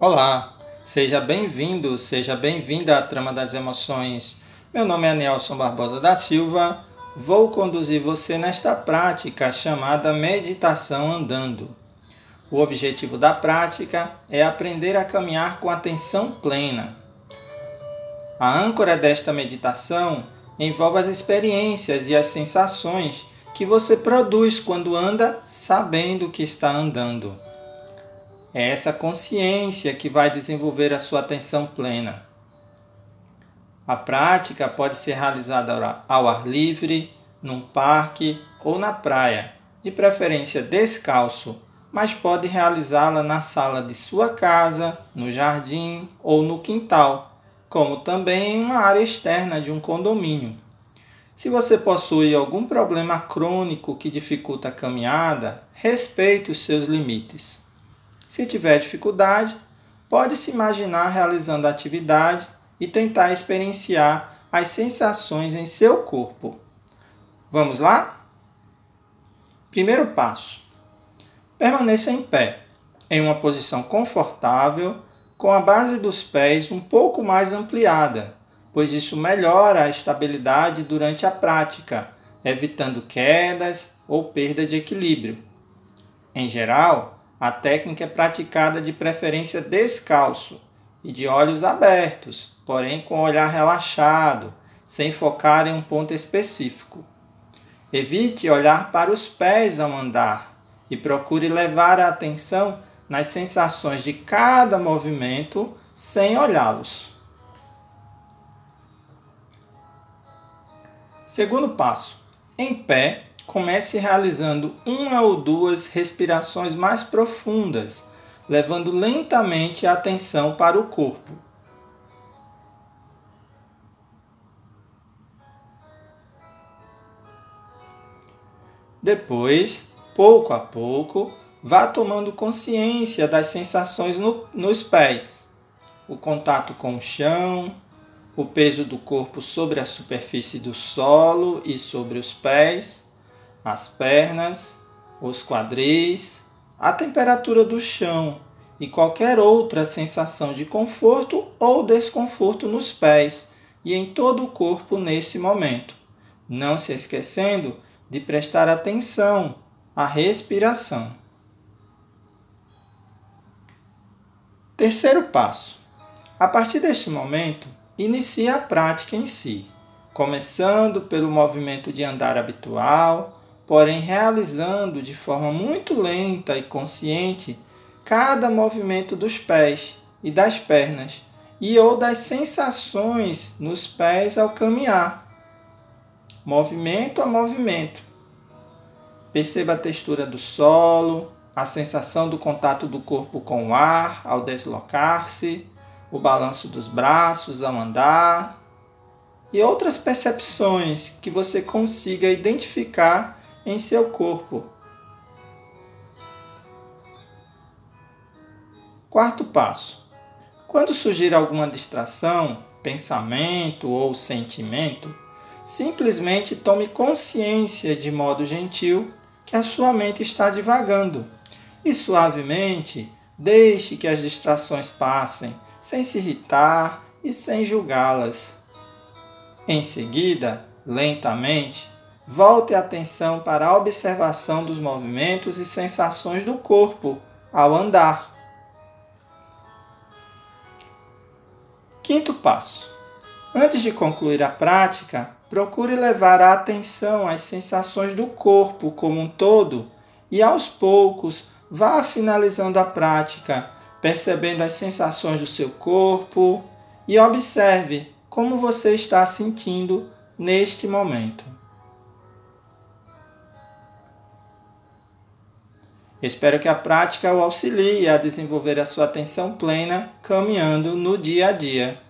Olá, seja bem-vindo, seja bem-vinda à Trama das Emoções. Meu nome é Nelson Barbosa da Silva. Vou conduzir você nesta prática chamada Meditação Andando. O objetivo da prática é aprender a caminhar com atenção plena. A âncora desta meditação envolve as experiências e as sensações que você produz quando anda sabendo que está andando. É essa consciência que vai desenvolver a sua atenção plena. A prática pode ser realizada ao ar livre, num parque ou na praia, de preferência descalço, mas pode realizá-la na sala de sua casa, no jardim ou no quintal, como também em uma área externa de um condomínio. Se você possui algum problema crônico que dificulta a caminhada, respeite os seus limites. Se tiver dificuldade, pode se imaginar realizando a atividade e tentar experienciar as sensações em seu corpo. Vamos lá? Primeiro passo: permaneça em pé, em uma posição confortável, com a base dos pés um pouco mais ampliada, pois isso melhora a estabilidade durante a prática, evitando quedas ou perda de equilíbrio. Em geral, a técnica é praticada de preferência descalço e de olhos abertos, porém com o olhar relaxado, sem focar em um ponto específico. Evite olhar para os pés ao andar e procure levar a atenção nas sensações de cada movimento sem olhá-los. Segundo passo: em pé, comece realizando uma ou duas respirações mais profundas, levando lentamente a atenção para o corpo. Depois, pouco a pouco, vá tomando consciência das sensações no, nos pés, o contato com o chão, o peso do corpo sobre a superfície do solo e sobre os pés as pernas, os quadris, a temperatura do chão e qualquer outra sensação de conforto ou desconforto nos pés e em todo o corpo nesse momento. Não se esquecendo de prestar atenção à respiração. Terceiro passo. A partir deste momento, inicie a prática em si, começando pelo movimento de andar habitual porém realizando de forma muito lenta e consciente cada movimento dos pés e das pernas e ou das sensações nos pés ao caminhar. Movimento a movimento. Perceba a textura do solo, a sensação do contato do corpo com o ar ao deslocar-se, o balanço dos braços ao andar e outras percepções que você consiga identificar em seu corpo. Quarto passo: quando surgir alguma distração, pensamento ou sentimento, simplesmente tome consciência de modo gentil que a sua mente está divagando e suavemente deixe que as distrações passem, sem se irritar e sem julgá-las. Em seguida, lentamente, volte a atenção para a observação dos movimentos e sensações do corpo ao andar. Quinto passo: antes de concluir a prática, procure levar a atenção às sensações do corpo como um todo e aos poucos vá finalizando a prática, percebendo as sensações do seu corpo e observe como você está sentindo neste momento. Espero que a prática o auxilie a desenvolver a sua atenção plena caminhando no dia a dia.